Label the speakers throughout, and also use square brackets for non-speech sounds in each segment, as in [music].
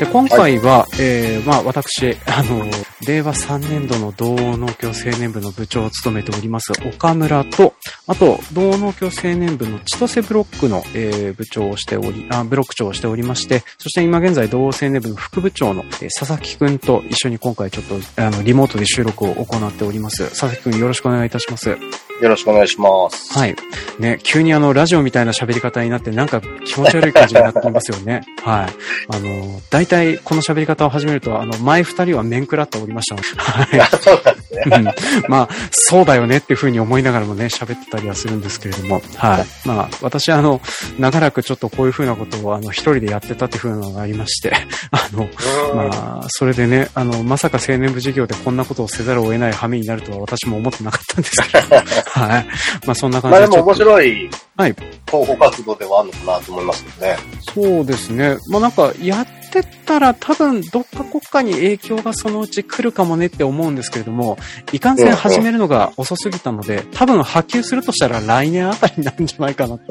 Speaker 1: で、今回は、えー、まあ、私、あの、令和3年度の道央農協青年部の部長を務めております、岡村と、あと、道央農協青年部の千歳ブロックの、えー、部長をしており、あ、ブロック長をしておりまして、そして今現在、道央青年部の副部長の、えー、佐々木くんと一緒に今回ちょっと、あの、リモートで収録を行っております。佐々木くんよろしくお願いいたします。
Speaker 2: よろしくお願いします。
Speaker 1: はい。ね、急にあの、ラジオみたいな喋り方になって、なんか気持ち悪い感じになっていますよね。[laughs] はい。あの、大体この喋り方を始めると、あの、前二人は面食らっておりましたので。
Speaker 2: はい。
Speaker 1: まあ、そうだよねっていうふうに思いながらもね、喋ってたりはするんですけれども。はい。まあ、私はあの、長らくちょっとこういうふうなことを、あの、一人でやってたっていうふうなのがありまして、[laughs] あの、まあ、それでね、あの、まさか青年部事業でこんなことをせざるを得ない羽目になるとは私も思ってなかったんですけど。[laughs] はい。まあそんな感じ
Speaker 2: で。まあでも面白い、はい。広報活動ではあるのかなと思いますけどね。
Speaker 1: そうですね。まあなんか、やっってったら多分どっか国家に影響がそのうち来るかもねって思うんですけれども、いかんせん始めるのが遅すぎたので、多分波及するとしたら来年あたりになるんじゃないかなと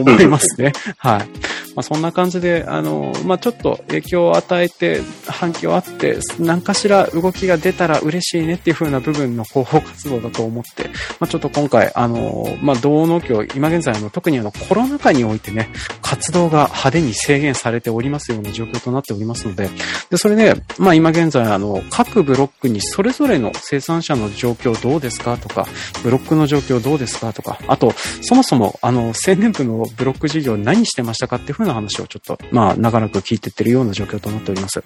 Speaker 1: 思いますね。はい。まあそんな感じで、あの、まあちょっと影響を与えて、反響あって、何かしら動きが出たら嬉しいねっていう風な部分の広報活動だと思って、まあちょっと今回、あの、まあ道農協、今現在の特にあのコロナ禍においてね、活動が派手に制限されておりますような状況となっておりますので、で、それで、まあ今現在、あの、各ブロックにそれぞれの生産者の状況どうですかとか、ブロックの状況どうですかとか、あと、そもそも、あの、青年部のブロック事業何してましたかっていうふうな話をちょっと、まあ、長らく聞いてってるような状況となっております。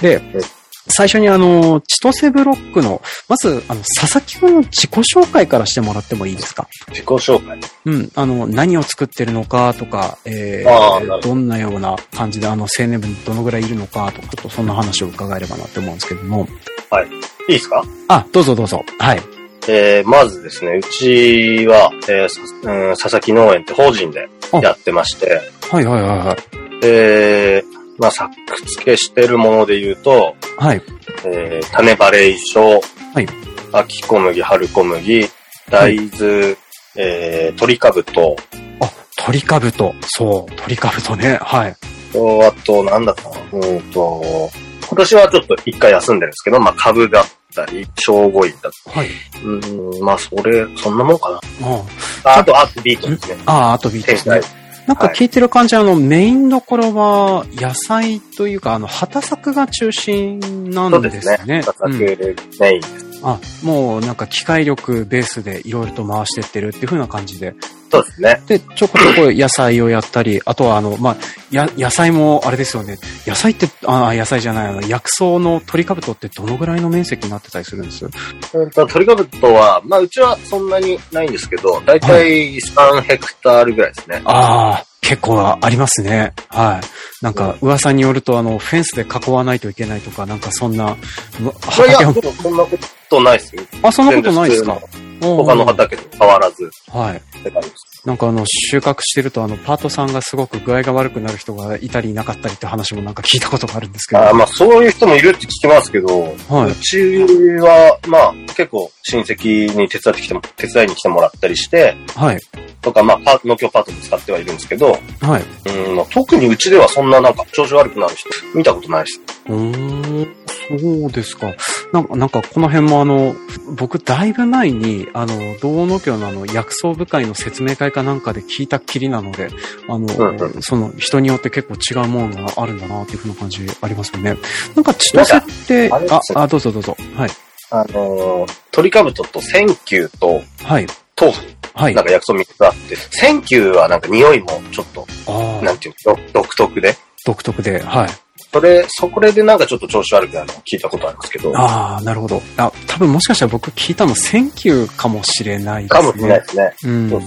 Speaker 1: で、最初にあの、千歳ブロックの、まず、あの、佐々木くんの自己紹介からしてもらってもいいですか？
Speaker 2: 自己紹介
Speaker 1: うん。あの、何を作ってるのかとか、えー、どんなような感じで、あの、青年部にどのぐらいいるのかとか、ちょっとそんな話を伺えればなって思うんですけども。
Speaker 2: はい。いいですか？
Speaker 1: あ、どうぞどうぞ。はい。
Speaker 2: えー、まずですね、うちは、えー、うん、佐々木農園って法人でやってまして。
Speaker 1: はいはいはいはい。
Speaker 2: えー、まあ、作付けしてるもので言うと、
Speaker 1: はい。
Speaker 2: えー、種バレーシ
Speaker 1: はい。
Speaker 2: 秋小麦、春小麦、大豆、はい、えー、鶏かぶと。
Speaker 1: あ、鶏かぶと。そう、鶏かぶとね。はい。
Speaker 2: と、あと、なんだったのうんと、今年はちょっと一回休んでるんですけど、まあ、株だったり、正午院だったり。
Speaker 1: はい。
Speaker 2: うん、まあ、それ、そんなもんかな。ああ。あと、アートビートですね。
Speaker 1: ああ、アートビートですね。なんか聞いてる感じ、はい、あの、メインどころは野菜というか、あの、畑作が中心なんですね。そうですね。
Speaker 2: 畑作メインです。
Speaker 1: うん、あ、もうなんか機械力ベースでいろいろと回してってるっていう風な感じで。
Speaker 2: そうですね。
Speaker 1: で、ちょこちょこ野菜をやったり、あとはあの、まあ、や、野菜もあれですよね。野菜って、あ、野菜じゃない、あの、薬草の鳥かぶとってどのぐらいの面積になってたりするんです？
Speaker 2: うんと、鳥かぶとは、まあ、うちはそんなにないんですけど、だいたい3ヘクタールぐらいですね。
Speaker 1: ああ、結構ありますね。はい。なんか、噂によると、あの、フェンスで囲わないといけないとか、なんかそんな。
Speaker 2: いや、そんなことないですよ。
Speaker 1: あ、そんなことないですか？
Speaker 2: 他の畑と変わらず。
Speaker 1: はい。なんかあの、収穫してると、あの、パートさんがすごく具合が悪くなる人がいたりいなかったりって話もなんか聞いたことがあるんですけど。
Speaker 2: あまあ、そういう人もいるって聞きますけど、はい。うちは、まあ、結構親戚に手伝ってきても、手伝いに来てもらったりして、
Speaker 1: はい。
Speaker 2: とか、まあ、パー農協パートも使ってはいるんですけど、
Speaker 1: はい。
Speaker 2: うん、まあ、特にうちではそんななんか調子悪くなる人、見たことないです。
Speaker 1: うん、そうですか。なんか、なんかこの辺もあの、僕だいぶ前に、あの、道農協のあの、薬草部会の説明会かなんかで聞いたっきりなので、あの、うんうん、その人によって結構違うものがあるんだなっていうふうな感じありますよね。なんか千歳って、あ、あ、どうぞどうぞ。はい。
Speaker 2: あのー、鳥かぶととセンキュウと、
Speaker 1: はい。
Speaker 2: 当帰。はい。なんか薬草3つあって、センキュウはなんか匂いもちょっと、なんていうの、独特で。
Speaker 1: 独特で、はい。
Speaker 2: それ、そこでなんかちょっと調子悪くなるのを聞いたことあるんですけど。
Speaker 1: ああ、なるほど。あ、多分もしかしたら僕聞いたのセンキュウかもしれないです
Speaker 2: ね。かもしれないですね。
Speaker 1: うん。そう。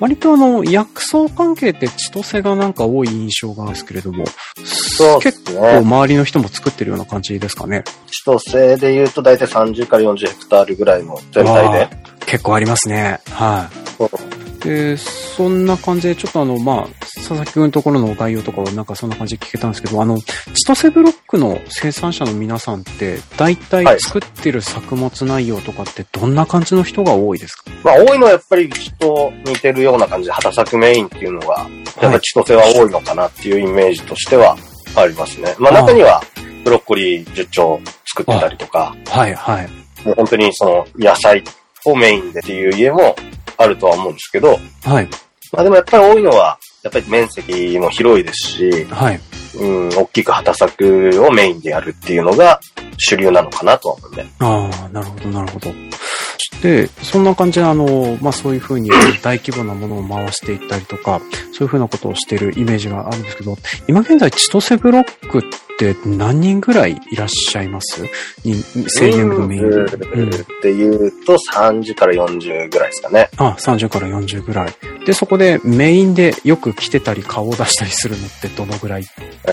Speaker 1: 割とあの、薬草関係って千歳がなんか多い印象があるんですけれども。そう、ね、結構周りの人も作ってるような感じですかね。
Speaker 2: 千歳で言うと大体30から40ヘクタールぐらいの全体で。
Speaker 1: 結構ありますね。はい。そうで、そんな感じで、ちょっとあの、まあ、佐々木くんのところの概要とかはなんかそんな感じで聞けたんですけど、あの、千歳ブロックの生産者の皆さんって、大体作ってる作物内容とかってどんな感じの人が多いですか、
Speaker 2: まあ、多いのはやっぱりきっと似てるような感じで、畑作メインっていうのが、やっぱり千歳は多いのかなっていうイメージとしてはありますね。まあ中には、ブロッコリー10丁作ってたりとか、
Speaker 1: はい。はい。
Speaker 2: もう本当にその野菜をメインでっていう家もあるとは思うんですけど、
Speaker 1: はい。
Speaker 2: まあでもやっぱり多いのは、やっぱり面積も広いですし、
Speaker 1: はい。
Speaker 2: うん、大きく畑作をメインでやるっていうのが主流なのかなとは思うね。
Speaker 1: ああ、なるほど、なるほど。で、そんな感じで、あの、まあ、そういうふうに大規模なものを回していったりとか、そういうふうなことをしているイメージがあるんですけど、今現在、千歳ブロックって何人ぐらいいらっしゃいます？に青年部のメインで。
Speaker 2: うんっていうと30から40ぐらいですかね。
Speaker 1: あ、30から40ぐらい。で、そこでメインでよく来てたり顔を出したりするのってどのぐらい？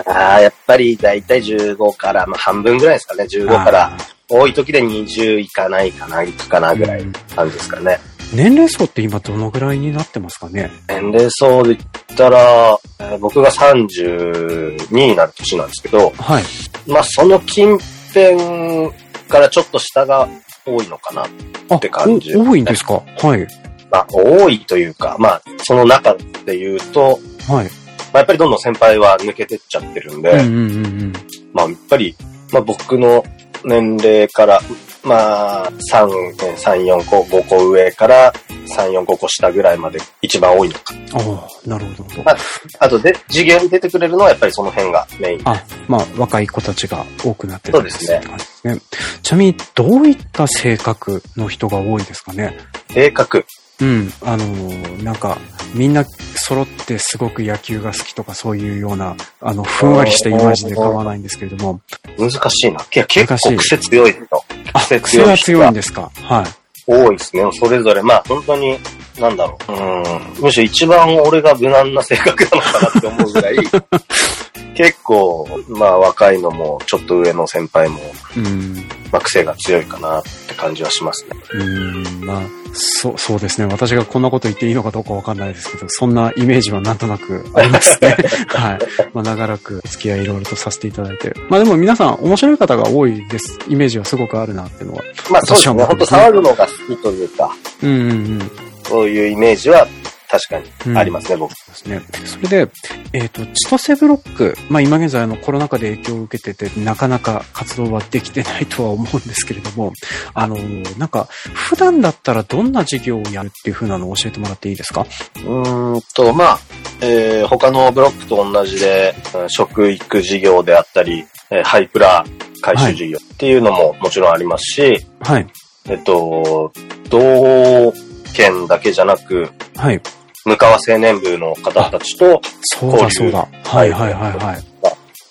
Speaker 2: ああ、やっぱりだいたい15から、まあ半分ぐらいですかね。15から、多い時で20いかないかな、いくかなぐらい
Speaker 1: うん
Speaker 2: ですかね。
Speaker 1: 年齢層って今どのぐらいになってますかね？
Speaker 2: 年齢層で言ったら、えー僕が32になる年なんですけど、
Speaker 1: はい。
Speaker 2: まあその近辺からちょっと下が多いのかな。
Speaker 1: あ、
Speaker 2: って感じ
Speaker 1: お多いんですか？はい。
Speaker 2: まあ多いというか、まあその中で言うと、
Speaker 1: はい。
Speaker 2: まあ、やっぱりどんどん先輩は抜けてっちゃってるんで、
Speaker 1: うんうんうんうん。
Speaker 2: まあ、やっぱり、まあ、僕の年齢から、まあ、3、3、4個、5個上から、3、4、5個下ぐらいまで一番多いのか。
Speaker 1: ああ、なるほど。
Speaker 2: ああとで、授業に出てくれるのはやっぱりその辺がメイン。
Speaker 1: あ、まあ、若い子たちが多くなってる
Speaker 2: そうですね
Speaker 1: って感じですね。ちなみに、どういった性格の人が多いですかね？
Speaker 2: 性格。
Speaker 1: うん。あのーなんか、みんな揃ってすごく野球が好きとかそういうような、あの、ふんわりしたイメージで構わないんですけれども。
Speaker 2: 難しいな。いや、結構癖強い人。
Speaker 1: あ、
Speaker 2: 癖強い人が
Speaker 1: 強いんですか？はい。
Speaker 2: 多いですね。それぞれ、まあ、本当に、なんだろう。うん。むしろ一番俺が無難な性格なのかなって思うぐらい、[laughs] 結構、まあ、若いのも、ちょっと上の先輩も、
Speaker 1: うん。
Speaker 2: まあ、癖が強いかなって感じはしますね。
Speaker 1: うん、まあ、そう、そうですね。私がこんなこと言っていいのかどうかわかんないですけど、そんなイメージはなんとなくありますね。[laughs] はい。まあ、長らくお付き合いいろいろとさせていただいて。まあでも皆さん面白い方が多いです。イメージはすごくあるなっていうのは。
Speaker 2: まあ、そうですね。
Speaker 1: 私は思う
Speaker 2: 本当騒ぐのが好きというか、
Speaker 1: うんうんうん。
Speaker 2: そういうイメージは確か
Speaker 1: うん
Speaker 2: にありますね、僕。
Speaker 1: ですね。それで、えっ、と、千歳ブロック、まあ今現在あのコロナ禍で影響を受けてて、なかなか活動はできてないとは思うんですけれども、あの、なんか、普段だったらどんな事業をやるっていう風なのを教えてもらっていいですか？
Speaker 2: うーんと、まあ、えー他のブロックと同じで、うん食育事業であったり、えーハイプラ回収事業っていうのももちろんありますし、
Speaker 1: はい。
Speaker 2: えっと、同県だけじゃなく、
Speaker 1: はい。
Speaker 2: 向川青年部の方たちと、
Speaker 1: そうだそうだ。はいはいはいはい。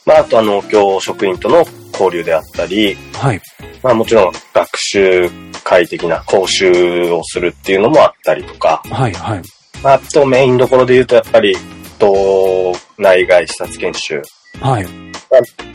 Speaker 2: まあ、あとは農協職員との交流であったり、
Speaker 1: はい。
Speaker 2: まあもちろん学習会的な講習をするっていうのもあったりとか、
Speaker 1: はいはい。
Speaker 2: まあ、あとメインどころで言うとやっぱり、道内外視察研修。
Speaker 1: はい。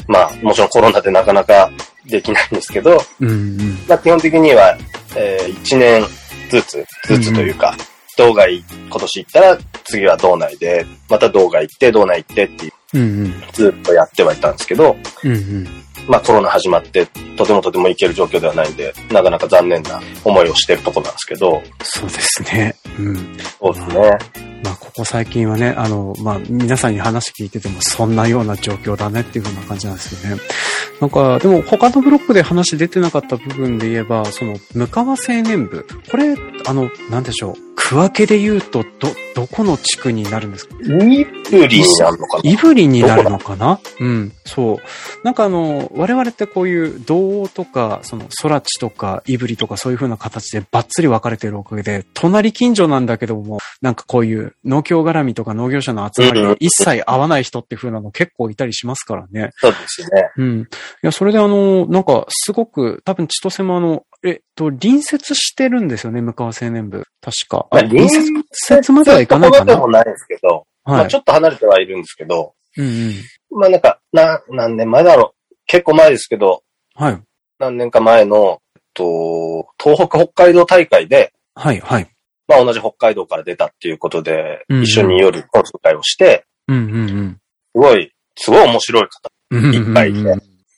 Speaker 2: まあもちろんコロナでなかなかできないんですけど、
Speaker 1: うんうん。
Speaker 2: まあ基本的には、えー、1年ずつ、ずつというか、道外今年行ったら次は道内で、また道外行って、道内行ってっていう、
Speaker 1: うんうん。
Speaker 2: ずっとやってはいたんですけど、
Speaker 1: うんうん。
Speaker 2: まあコロナ始まって、とてもとても行ける状況ではないんで、なかなか残念な思いをしてるとこなんですけど、
Speaker 1: そうですね。うん。
Speaker 2: そうですね。
Speaker 1: まあ、ここ最近はね、あの、まあ、皆さんに話聞いてても、そんなような状況だねっていう風な感じなんですよね。なんか、でも、他のブロックで話出てなかった部分で言えば、その、向川青年部。これ、あの、なんでしょう。区分けで言うと、ど、どこの地区になるんですか？
Speaker 2: イブリになるのかな？
Speaker 1: イブリになるのかな？うん、そう。なんかあの、我々ってこういう道央とか、その空地とか、イブリとかそういう風な形でバッツリ分かれてるおかげで、隣近所なんだけども、なんかこういう農協絡みとか農業者の集まりで一切会わない人っていう風なの結構いたりしますからね。
Speaker 2: そうですね。
Speaker 1: うん。いや、それであの、なんかすごく、多分千歳もあの、えっと、隣接してるんですよね、向川青年部。確か。
Speaker 2: まあ、
Speaker 1: 隣接まではいかないかな。
Speaker 2: でもないですけど、ま
Speaker 1: はい
Speaker 2: あち。ょっと離れてはいるんですけど、
Speaker 1: うんうん。
Speaker 2: まあなんか、な、何年前だろう。結構前ですけど、
Speaker 1: はい。
Speaker 2: 何年か前の、えっと、東北北海道大会で、
Speaker 1: はい、はい。
Speaker 2: まあ同じ北海道から出たっていうことで、
Speaker 1: うんうん
Speaker 2: 一緒に夜講習会をして、
Speaker 1: うんうんうん。
Speaker 2: すごい、すごい面白い方。いっぱいいて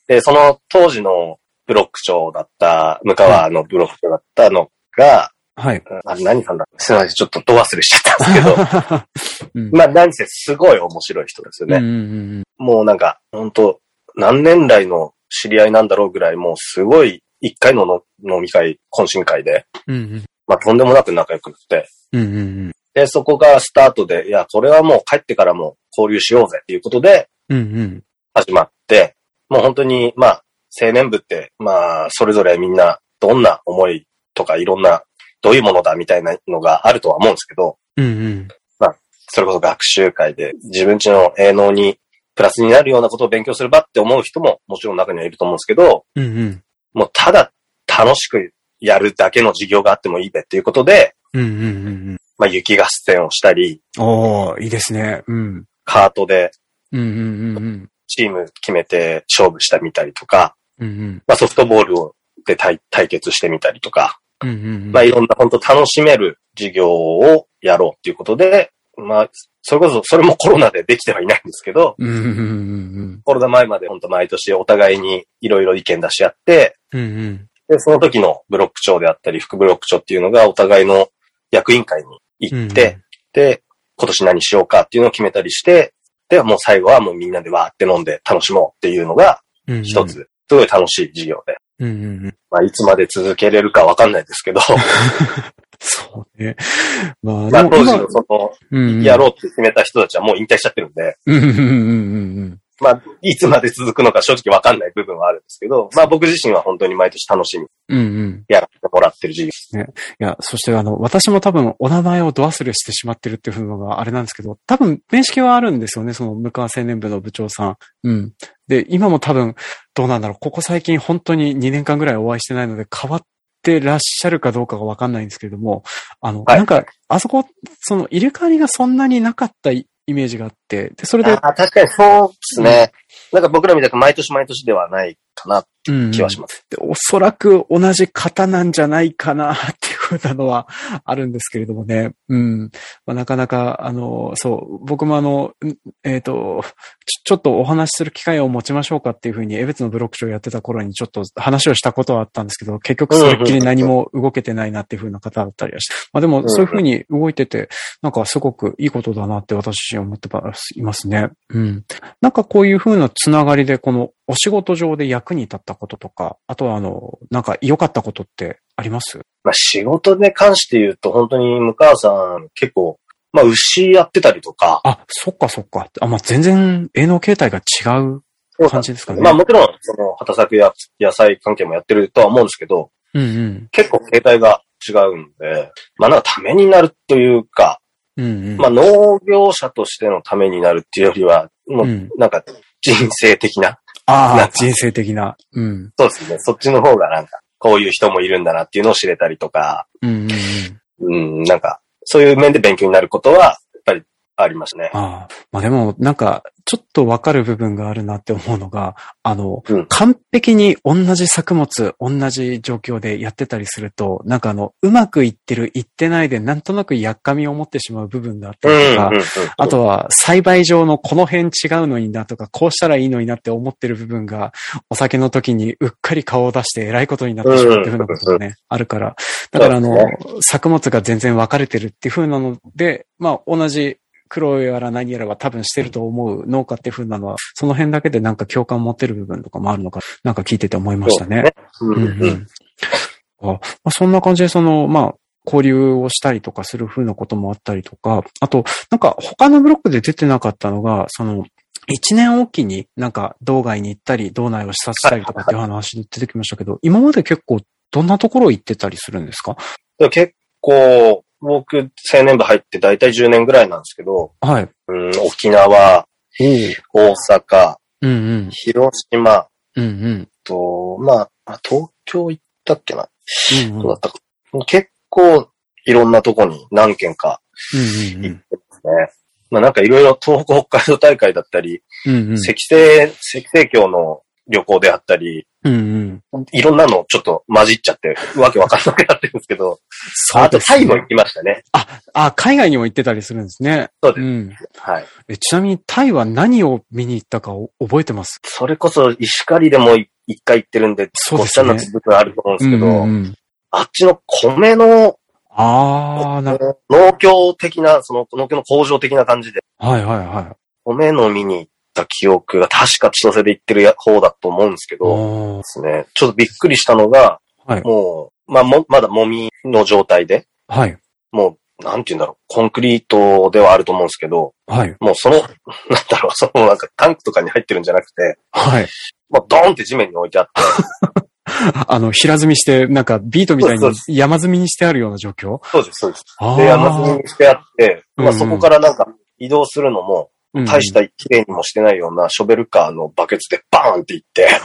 Speaker 2: で、その当時のブロック長だった、向川のブロック長だったのが、
Speaker 1: はい。
Speaker 2: あれ何さんだすいません、ちょっとど忘れしちゃったんですけど、[laughs]
Speaker 1: うん
Speaker 2: まあ何せすごい面白い人ですよね。
Speaker 1: うんうんうん
Speaker 2: もうなんか、本当何年来の知り合いなんだろうぐらい、もうすごい一回のの飲み会、懇親会で、
Speaker 1: うんうん
Speaker 2: まあとんでもなく仲良くなって、
Speaker 1: うんうんうん。
Speaker 2: で、そこがスタートで、いや、これはもう帰ってからも交流しようぜっていうことで
Speaker 1: うんうん。
Speaker 2: 始まって、もう本当に、まあ、青年部って、まあ、それぞれみんなどんな思いとかいろんな、どういうものだみたいなのがあるとは思うんですけど、
Speaker 1: うんうん。
Speaker 2: それこそ学習会で自分ちの営農にプラスになるようなことを勉強する場って思う人ももちろん中にはいると思うんですけど、
Speaker 1: うんうん。
Speaker 2: もうただ楽しくやるだけの授業があってもいいべっていうことで、
Speaker 1: うんうんうん
Speaker 2: まあ雪合戦をしたり、
Speaker 1: うん。おー、いいですね。うん。
Speaker 2: カートで
Speaker 1: うんうんうんうん。
Speaker 2: チーム決めて勝負したみたりとか、
Speaker 1: うんうん
Speaker 2: まあソフトボールをで対対決してみたりとか、
Speaker 1: うんうんうん。
Speaker 2: まあいろんな本当楽しめる授業をやろうっていうことで、まあ、それこそ、それもコロナでできてはいないんですけど、
Speaker 1: うんうんうん
Speaker 2: コロナ前まで本当毎年お互いにいろいろ意見出し合って、
Speaker 1: うん。うんうん。
Speaker 2: で、その時のブロック長であったり、副ブロック長っていうのがお互いの役員会に行って、で、今年何しようかっていうのを決めたりして、で、もう最後はもうみんなでわーって飲んで楽しもうっていうのが
Speaker 1: うんうん、
Speaker 2: 一つ、すごい楽しい授業で。
Speaker 1: うんうんうん。
Speaker 2: まあ、いつまで続けれるかわかんないですけど、
Speaker 1: そうね。まあ、
Speaker 2: まあ、当時のその、
Speaker 1: うんうん。
Speaker 2: やろうって決めた人たちはもう引退しちゃってるんで、
Speaker 1: うんうんうんうん
Speaker 2: まあ、いつまで続くのか正直わかんない部分はあるんですけど、まあ僕自身は本当に毎年楽しみに
Speaker 1: うん。うんうん。
Speaker 2: やらせてもらってる授業。
Speaker 1: いや、そしてあの、私も多分お名前をド忘れしてしまってるっていうのがあれなんですけど、多分面識はあるんですよね、その向川青年部の部長さん。うん。で、今も多分、どうなんだろう、ここ最近本当に2年間ぐらいお会いしてないので変わってらっしゃるかどうかがわかんないんですけれども、あの、
Speaker 2: はい
Speaker 1: なんか、あそこ、その入れ替わりがそんなになかったイメージがあって、で、それで、
Speaker 2: ああ、確かにそうですね。なんか僕らみたく毎年毎年ではないかなって
Speaker 1: うん
Speaker 2: 気はします。
Speaker 1: でおそらく同じ方なんじゃないかなっうなのはあるんですけれどもね。うん。まあ、なかなか、あの、そう、僕もあの、んえっ、とちょ、ちょっとお話しする機会を持ちましょうかっていうふうに、江別のブロック長やってた頃にちょっと話をしたことはあったんですけど、結局それっきり何も動けてないなっていうふうな方だったりはして。まあでも、そういうふうに動いてて、なんかすごくいいことだなって私自身思っていますね。うん。なんかこういうふうなつながりで、このお仕事上で役に立ったこととか、あとはあの、なんか良かったことってあります？
Speaker 2: まあ仕事に関して言うと本当に向川さん結構、まあ牛やってたりとか、
Speaker 1: あ、そっかそっか。あ、まあ、全然営農形態が違う感じですかね。
Speaker 2: まあもちろんその畑作や野菜関係もやってるとは思うんですけど、
Speaker 1: うんうん。
Speaker 2: 結構形態が違うんで、まあなんかためになるというか、
Speaker 1: うんうん。
Speaker 2: まあ農業者としてのためになるっていうよりは、もう
Speaker 1: うん
Speaker 2: なんか人生的な、
Speaker 1: ああ
Speaker 2: なんか、
Speaker 1: 人生的な。うん。
Speaker 2: そうですね。そっちの方がなんか、こういう人もいるんだなっていうのを知れたりとか、
Speaker 1: うんうん
Speaker 2: なんか、そういう面で勉強になることは、ありますね。
Speaker 1: ああ。まあでも、なんか、ちょっとわかる部分があるなって思うのが、あの、
Speaker 2: うん
Speaker 1: 完璧に同じ作物、同じ状況でやってたりすると、なんかあの、うまくいってる、いってないで、なんとなくやっかみを持ってしまう部分があった
Speaker 2: うん、
Speaker 1: りとか。あとは、栽培上のこの辺違うのになとか、こうしたらいいのになって思ってる部分が、お酒の時にうっかり顔を出して偉いことになってしまうっていうふうなことがね、あるから。だからあの、作物が全然分かれてるっていうふうなので、まあ同じ苦労やら何やらは多分してると思う農家っていうふうなのは、その辺だけでなんか共感持ってる部分とかもあるのか、なんか聞いてて思いましたね。
Speaker 2: そうん、うん。
Speaker 1: あまあ、そんな感じで、その、まあ、交流をしたりとかする風なこともあったりとか、あと、なんか他のブロックで出てなかったのが、その、一年おきになんか道外に行ったり、道内を視察したりとかっていう話で出てきましたけど、今まで結構どんなところ行ってたりするんですか？
Speaker 2: 結構、僕、青年部入って大体10年ぐらいなんですけど、
Speaker 1: はい。
Speaker 2: うん、沖縄、
Speaker 1: お
Speaker 2: 大阪、
Speaker 1: うんうん。
Speaker 2: 広島
Speaker 1: うんうん。
Speaker 2: と、まあ、あ東京行ったっけな、
Speaker 1: うんうん
Speaker 2: どうだったか。結構、いろんなとこに何軒か
Speaker 1: うん
Speaker 2: 行ってますね。まあなんかいろいろ東北北海道大会だったり、
Speaker 1: うんうん。
Speaker 2: 赤星、赤星峡の旅行であったり、
Speaker 1: うんうん。
Speaker 2: いろんなのちょっと混じっちゃって、わけわかんなくなってるんですけど、
Speaker 1: そう
Speaker 2: あとタイも行きましたね。
Speaker 1: あ、海外にも行ってたりするんですね。
Speaker 2: そうです。
Speaker 1: ん。
Speaker 2: はい。
Speaker 1: えちなみにタイは何を見に行ったかを覚えてます？
Speaker 2: それこそ石狩でも一回行ってるんで、
Speaker 1: そうですね
Speaker 2: ごっちゃにな部分あると思うんですけど、
Speaker 1: うんうんうん
Speaker 2: あっちの米の
Speaker 1: ああ、な、
Speaker 2: 農協的な、その農協の工場的な感じで、
Speaker 1: はいはいはい。
Speaker 2: 米飲みに行った記憶が確か千歳で行ってるや方だと思うんですけど、ですね。ちょっとびっくりしたのが、
Speaker 1: はい
Speaker 2: もう、まあ、も、まだもみの状態で、
Speaker 1: はい。
Speaker 2: もう、なんて言うんだろう、コンクリートではあると思うんですけど、
Speaker 1: はい。
Speaker 2: もうその、[laughs] なんだろう、そのなんかタンクとかに入ってるんじゃなくて、
Speaker 1: はい。
Speaker 2: もうドーンって地面に置いてあって、[laughs]
Speaker 1: あの、平積みして、なんかビートみたいに山積みにしてあるような状況？
Speaker 2: そうです、そうです。
Speaker 1: あ
Speaker 2: で、山積みにしてあって、まあそこからなんか移動するのも、
Speaker 1: うん
Speaker 2: 大した綺麗にもしてないようなショベルカーのバケツでバーンっていって。[laughs]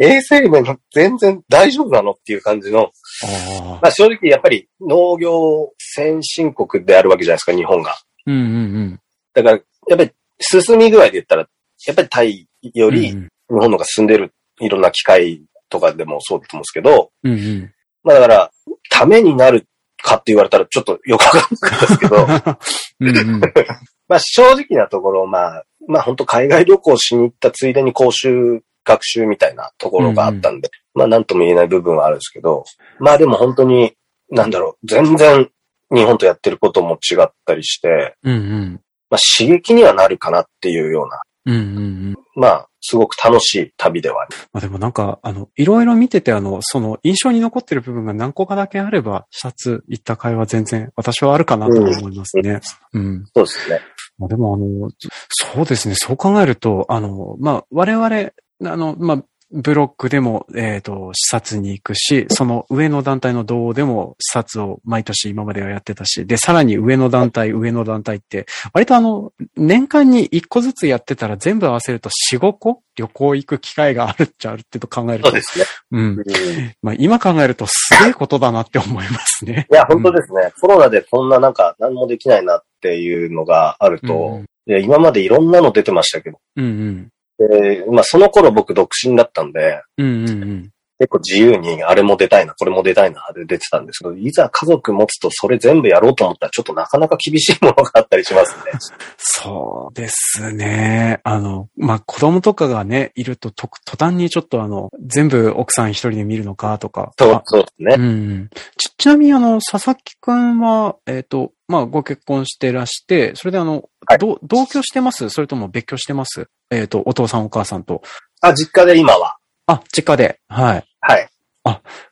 Speaker 2: 衛生面全然大丈夫なのっていう感じの、
Speaker 1: あ
Speaker 2: まあ正直やっぱり農業先進国であるわけじゃないですか、日本が。
Speaker 1: ーうんうん
Speaker 2: だから、やっぱり進み具合で言ったら、やっぱりタイよ
Speaker 1: うん。
Speaker 2: り日
Speaker 1: うん
Speaker 2: 本の方が進んでるいろんな機械とかでもそうだと思うんですけど、
Speaker 1: うんうん。
Speaker 2: まあだから、ためになるかって言われたらちょっとよくわかんないですけど、[laughs]
Speaker 1: うんうん。[laughs]
Speaker 2: まあ正直なところ、まあ、まあ本当海外旅行しに行ったついでに講習、学習みたいなところがあったんで、まあなんとも言えない部分はあるんですけど、まあでも本当に、なんだろう、全然日本とやってることも違ったりして、
Speaker 1: うんうん。
Speaker 2: まあ刺激にはなるかなっていうような、
Speaker 1: うんうんうん。
Speaker 2: まあすごく楽しい旅ではある。
Speaker 1: まあでもなんか、あの、いろいろ見てて、あの、その印象に残ってる部分が何個かだけあれば、視察行った会話全然、私はあるかなと思いますね。うん。
Speaker 2: そうですね。
Speaker 1: まあでもあの、そうですね、そう考えると、あの、まあ、我々、あの、まあ、ブロックでも、えっ、と、視察に行くし、その上の団体の同でも視察を毎年今まではやってたし、で、さらに上の団体、上の団体って、割とあの、年間に1個ずつやってたら全部合わせると4、5個旅行行く機会があるっちゃあるってと考えると
Speaker 2: そうで、すね。
Speaker 1: うん。
Speaker 2: うん
Speaker 1: まあ今考えるとすげえことだなって思いますね。[laughs]
Speaker 2: いや、本当ですね。コロナでこんななんか何もできないなっていうのがあると、
Speaker 1: うん
Speaker 2: いや今までいろんなの出てましたけど、
Speaker 1: うんうん。
Speaker 2: でまあその頃僕独身だったんで、結構自由にあれも出たいな、これも出たいなで出てたんですけど、いざ家族持つとそれ全部やろうと思ったらちょっとなかなか厳しいものがあったりしますね。
Speaker 1: そうですね。あの、まあ、子供とかがね、いると、と、途端にちょっとあの、全部奥さん一人で見るのかとか。
Speaker 2: そう
Speaker 1: あ、
Speaker 2: そうですね。
Speaker 1: うん。ち、ちなみにあの、佐々木くんは、えっ、と、まあ、ご結婚してらして、それであの、
Speaker 2: はい
Speaker 1: ど同居してます？それとも別居してます？えっ、と、お父さんお母さんと。
Speaker 2: あ、実家で今は。
Speaker 1: あ、実家で。はい。
Speaker 2: はい。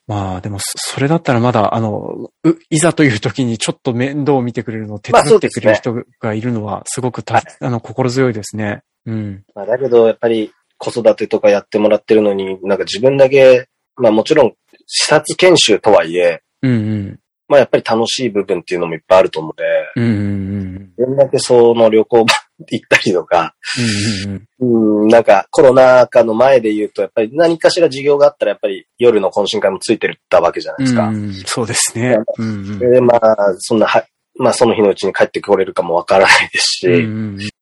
Speaker 1: まあ、でも、そそれだったらまだ、あの、う、いざという時にちょっと面倒を見てくれるのを手
Speaker 2: まあ
Speaker 1: 伝ってくれる
Speaker 2: そ
Speaker 1: 人がいるのは、すごくた、
Speaker 2: はい
Speaker 1: あの、心強いですね。うん。
Speaker 2: まあ、だけど、やっぱり子育てとかやってもらってるのに、なんか自分だけ、まあもちろん視察研修とはいえ、
Speaker 1: うんうん。
Speaker 2: まあやっぱり楽しい部分っていうのもいっぱいあると思うので、
Speaker 1: うんうんうん。
Speaker 2: 自分だけその旅行行ったりとか、
Speaker 1: うん
Speaker 2: なんかコロナ禍の前で言うと、やっぱり何かしら授業があったら、やっぱり夜の懇親会もついてるったわけじゃないですか。
Speaker 1: うん、そうですね。うんうん
Speaker 2: で、まあ、そんなは、まあその日のうちに帰ってこれるかもわからないですし、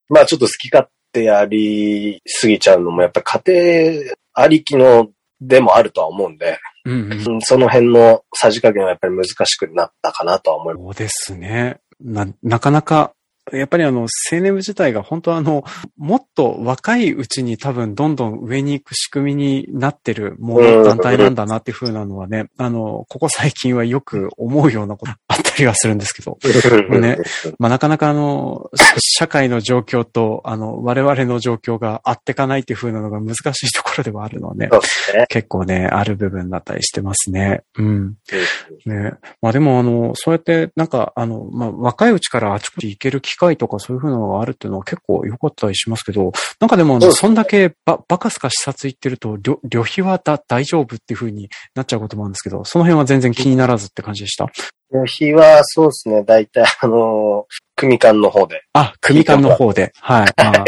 Speaker 2: まあちょっと好き勝手やりすぎちゃうのも、やっぱり家庭ありきのでもあるとは思うんで、
Speaker 1: うんうん。
Speaker 2: うんその辺のさじ加減はやっぱり難しくなったかなとは思います。
Speaker 1: そうですね。な、なかなか、やっぱりあの、青年部自体が本当あの、もっと若いうちに多分どんどん上に行く仕組みになってるもの、
Speaker 2: うん
Speaker 1: 団体なんだなっていう風なのはね、あの、ここ最近はよく思うようなことあったりはするんですけど、ねまあなかなかあの、社会の状況と、あの、我々の状況が合ってかないっていう風なのが難しいところではあるのはね、
Speaker 2: ね。
Speaker 1: 結構ね、ある部分だったりしてますね。うん。ね。まあでもあの、そうやってなんかあの、まあ若いうちからあちこち行ける機会とかそういう風なのがあるっていうのは結構良かったりしますけど、なんかでも
Speaker 2: そ
Speaker 1: んだけば、バカすか視察行ってると、旅、旅費はだ、大丈夫っていう風になっちゃうこともあるんですけど、その辺は全然気にならずって感じでした。
Speaker 2: 日はそうですね、大体あの、組間の方で。
Speaker 1: あ、組間の方で。はい。まあ、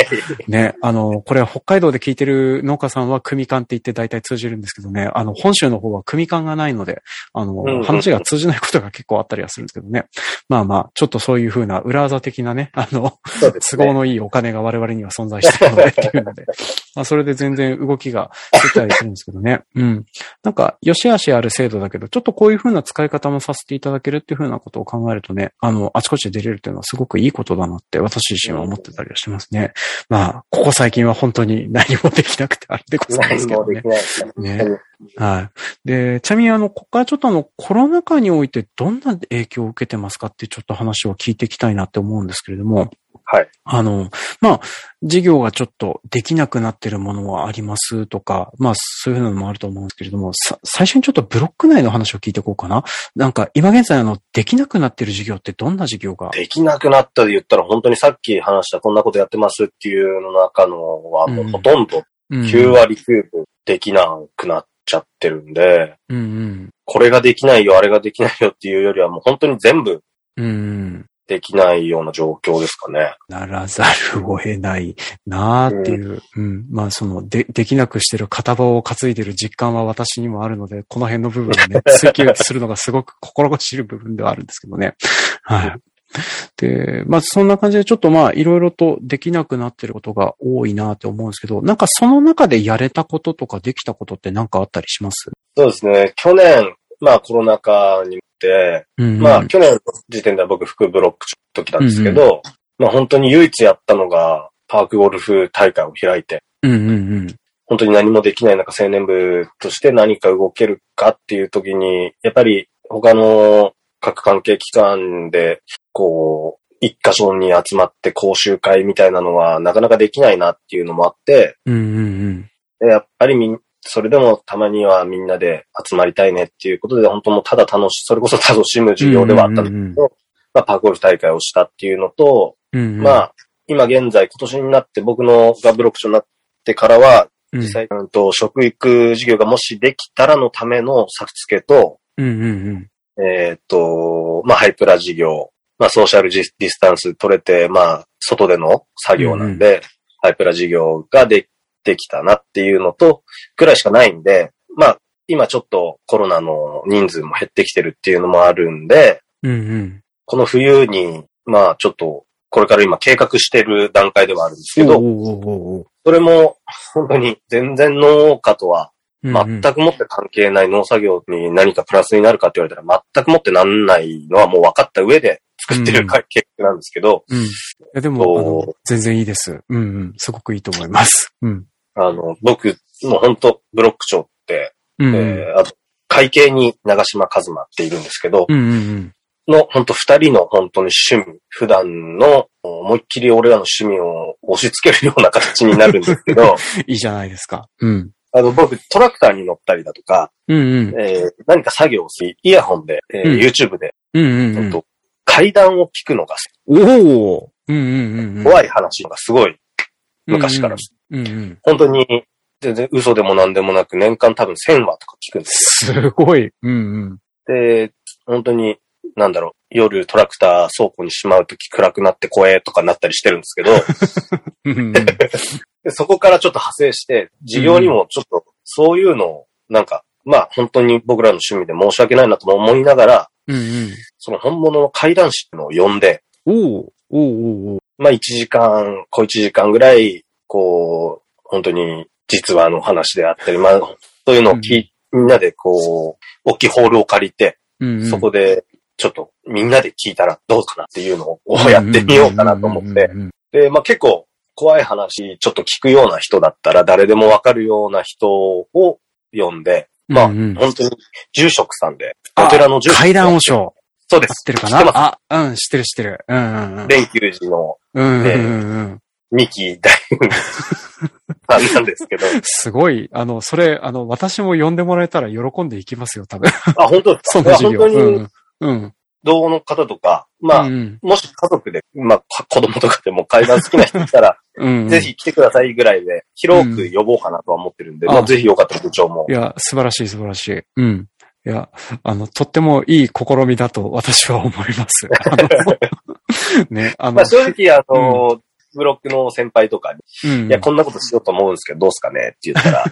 Speaker 1: ね、あの、これは北海道で聞いてる農家さんは組間って言って大体通じるんですけどね、あの、本州の方は組間がないので、あの、
Speaker 2: んうん
Speaker 1: 話が通じないことが結構あったりはするんですけどね。まあまあ、ちょっとそういう風な裏技的なね、あの、
Speaker 2: ね。
Speaker 1: 都合のいいお金が我々には存在しているのでっていうので。[laughs] まあ、それで全然動きが出たりするんですけどね。うん。なんか、良し悪しある制度だけど、ちょっとこういう風な使い方もさせていただけるっていう風なことを考えるとね、あの、あちこちで出れるっていうのはすごくいいことだなって私自身は思ってたりはしますね。まあ、ここ最近は本当に何もできなくてあれでございますけどね
Speaker 2: ね。
Speaker 1: ねはい。で、ちなみにあの、ここからちょっとあの、コロナ禍においてどんな影響を受けてますかってちょっと話を聞いていきたいなって思うんですけれども、
Speaker 2: はい。
Speaker 1: あの、まあ、事業がちょっとできなくなってるものはありますとか、まあ、そういうのもあると思うんですけれども、さ最初にちょっとブロック内の話を聞いていこうかな。なんか、今現在あの、できなくなってる事業ってどんな事業が？
Speaker 2: できなくなったで言ったら、本当にさっき話したこんなことやってますっていうの中のは、もうほとんど
Speaker 1: うん
Speaker 2: 9割9分できなくなっちゃってるんで、
Speaker 1: うんうん。
Speaker 2: これができないよ、あれができないよっていうよりはもう本当に全部
Speaker 1: うんうん。
Speaker 2: できないような状況ですかね。
Speaker 1: ならざるを得ないなあっていう、うん、まあその、で、できなくしてる片棒を担いでる実感は私にもあるので、この辺の部分をね、[laughs] 追求するのがすごく心が知る部分ではあるんですけどね。はい。[laughs] で、まあそんな感じでちょっとまあいろいろとできなくなってることが多いなって思うんですけど、なんかその中でやれたこととかできたことってなんかあったりします？
Speaker 2: そうですね。去年、まあコロナ禍にって、
Speaker 1: うん、
Speaker 2: まあ去年の時点では僕副ブロック時なんですけど、まあ本当に唯一やったのがパークゴルフ大会を開いて、
Speaker 1: うんうんうん。
Speaker 2: 本当に何もできない中青年部として何か動けるかっていう時に、やっぱり他の各関係機関で、こう、一箇所に集まって講習会みたいなのはなかなかできないなっていうのもあって、
Speaker 1: うんうんうん。
Speaker 2: でやっぱりみん、それでもたまにはみんなで集まりたいねっていうことで、本当もうただ楽し、それこそ楽しむ授業ではあったんですけど、まあパークゴルフ大会をしたっていうのと、
Speaker 1: うんうん、
Speaker 2: まあ、今現在、今年になって僕のがブロックションになってからは、
Speaker 1: うん、
Speaker 2: 実際、うんと、食育事業がもしできたらのための作付けと、
Speaker 1: うんうんうん。
Speaker 2: えーっと、まあ、ハイプラ事業、まあ、ソーシャルディスタンス取れて、まあ、外での作業なんで、ハイプラ事業がでできたなっていうのと、くらいしかないんで、まあ、今ちょっとコロナの人数も減ってきてるっていうのもあるんで、
Speaker 1: うんうん。
Speaker 2: この冬に、まあ、ちょっと、これから今計画してる段階ではあるんですけど、それも、本当に全然農家とは
Speaker 1: うんうん
Speaker 2: 全くもって関係ない農作業に何かプラスになるかって言われたら全くもってなんないのはもう分かった上で作ってるか結果なんですけど、
Speaker 1: うん。いやでも、全然いいです。うんうん。すごくいいと思います。うん。
Speaker 2: あの、僕、もう本当ブロック長って、
Speaker 1: うんうん。
Speaker 2: えーあと、会計に長島和馬っているんですけど、
Speaker 1: うんうんうん。
Speaker 2: の本当二人の本当に趣味、普段の思いっきり俺らの趣味を押し付けるような形になるんですけど、[laughs]
Speaker 1: いいじゃないですか。うん。
Speaker 2: あの、僕、トラクターに乗ったりだとか、
Speaker 1: うんうん。
Speaker 2: えー何か作業をする、イヤホンで、えー
Speaker 1: うん
Speaker 2: YouTube で、
Speaker 1: うんうんうん。
Speaker 2: 本当階段を聞くのが
Speaker 1: おおうんうんうんうん。
Speaker 2: 怖い話がすごい昔から、
Speaker 1: うんうん。
Speaker 2: 本当に全然嘘でも何でもなく年間多分1000話とか聞くんです
Speaker 1: すごい。うんうん。
Speaker 2: よ。で、本当に、なんだろう、夜トラクター倉庫にしまうとき暗くなって怖えとかなったりしてるんですけど、[laughs]
Speaker 1: うんうん [laughs]
Speaker 2: でそこからちょっと派生して、事業にもちょっとそういうのを、なんか、まあ本当に僕らの趣味で申し訳ないなとも思いながら、
Speaker 1: うんうん。
Speaker 2: その本物の怪談師っていうのを呼んで、
Speaker 1: おおおおお
Speaker 2: まあ1時間、小1時間ぐらい、こう、本当に実話の話であったり、まあ、そういうのを聞い、みんなでこう、大きいホールを借りて、
Speaker 1: うんうん。
Speaker 2: そこで、ちょっとみんなで聞いたらどうかなっていうのをやってみようかなと思って。
Speaker 1: うんうん
Speaker 2: で、まあ結構怖い話、ちょっと聞くような人だったら誰でもわかるような人を呼んで、まあ
Speaker 1: うんうん
Speaker 2: 本当に住職さんで、
Speaker 1: あ
Speaker 2: お寺の住職
Speaker 1: 階段王将。合っ
Speaker 2: そうです。
Speaker 1: てるか
Speaker 2: 知ってます
Speaker 1: なあ、うん、知ってる知ってる。うんうんうん。
Speaker 2: 連休寺の
Speaker 1: うんうんうんうん。
Speaker 2: 二期大さんなんですけど。[laughs]
Speaker 1: すごい、あの、それ、あの、私も呼んでもらえたら喜んでいきますよ、多分。
Speaker 2: あ、本当ですか？[laughs]
Speaker 1: そんな授業。
Speaker 2: 本当に
Speaker 1: うん。うん。
Speaker 2: 同の方とか、まあ、
Speaker 1: うん
Speaker 2: もし家族で、まあ、か子供とかでも階段好きな人いたら、[laughs]
Speaker 1: うん。
Speaker 2: ぜひ来てくださいぐらいで、広く呼ぼうかなとは思ってるんで、
Speaker 1: うんあ
Speaker 2: まあ、ぜひよかったら部長も
Speaker 1: い。や、素晴らしい、素晴らしい。うん。いや、あの、とってもいい試みだと私は思います。[laughs] [laughs] ね、あの、
Speaker 2: まあ、正直、あの、ブロックの先輩とかに、
Speaker 1: うん、
Speaker 2: いや、こんなことしようと思うんですけど、どうすかねって言ったら、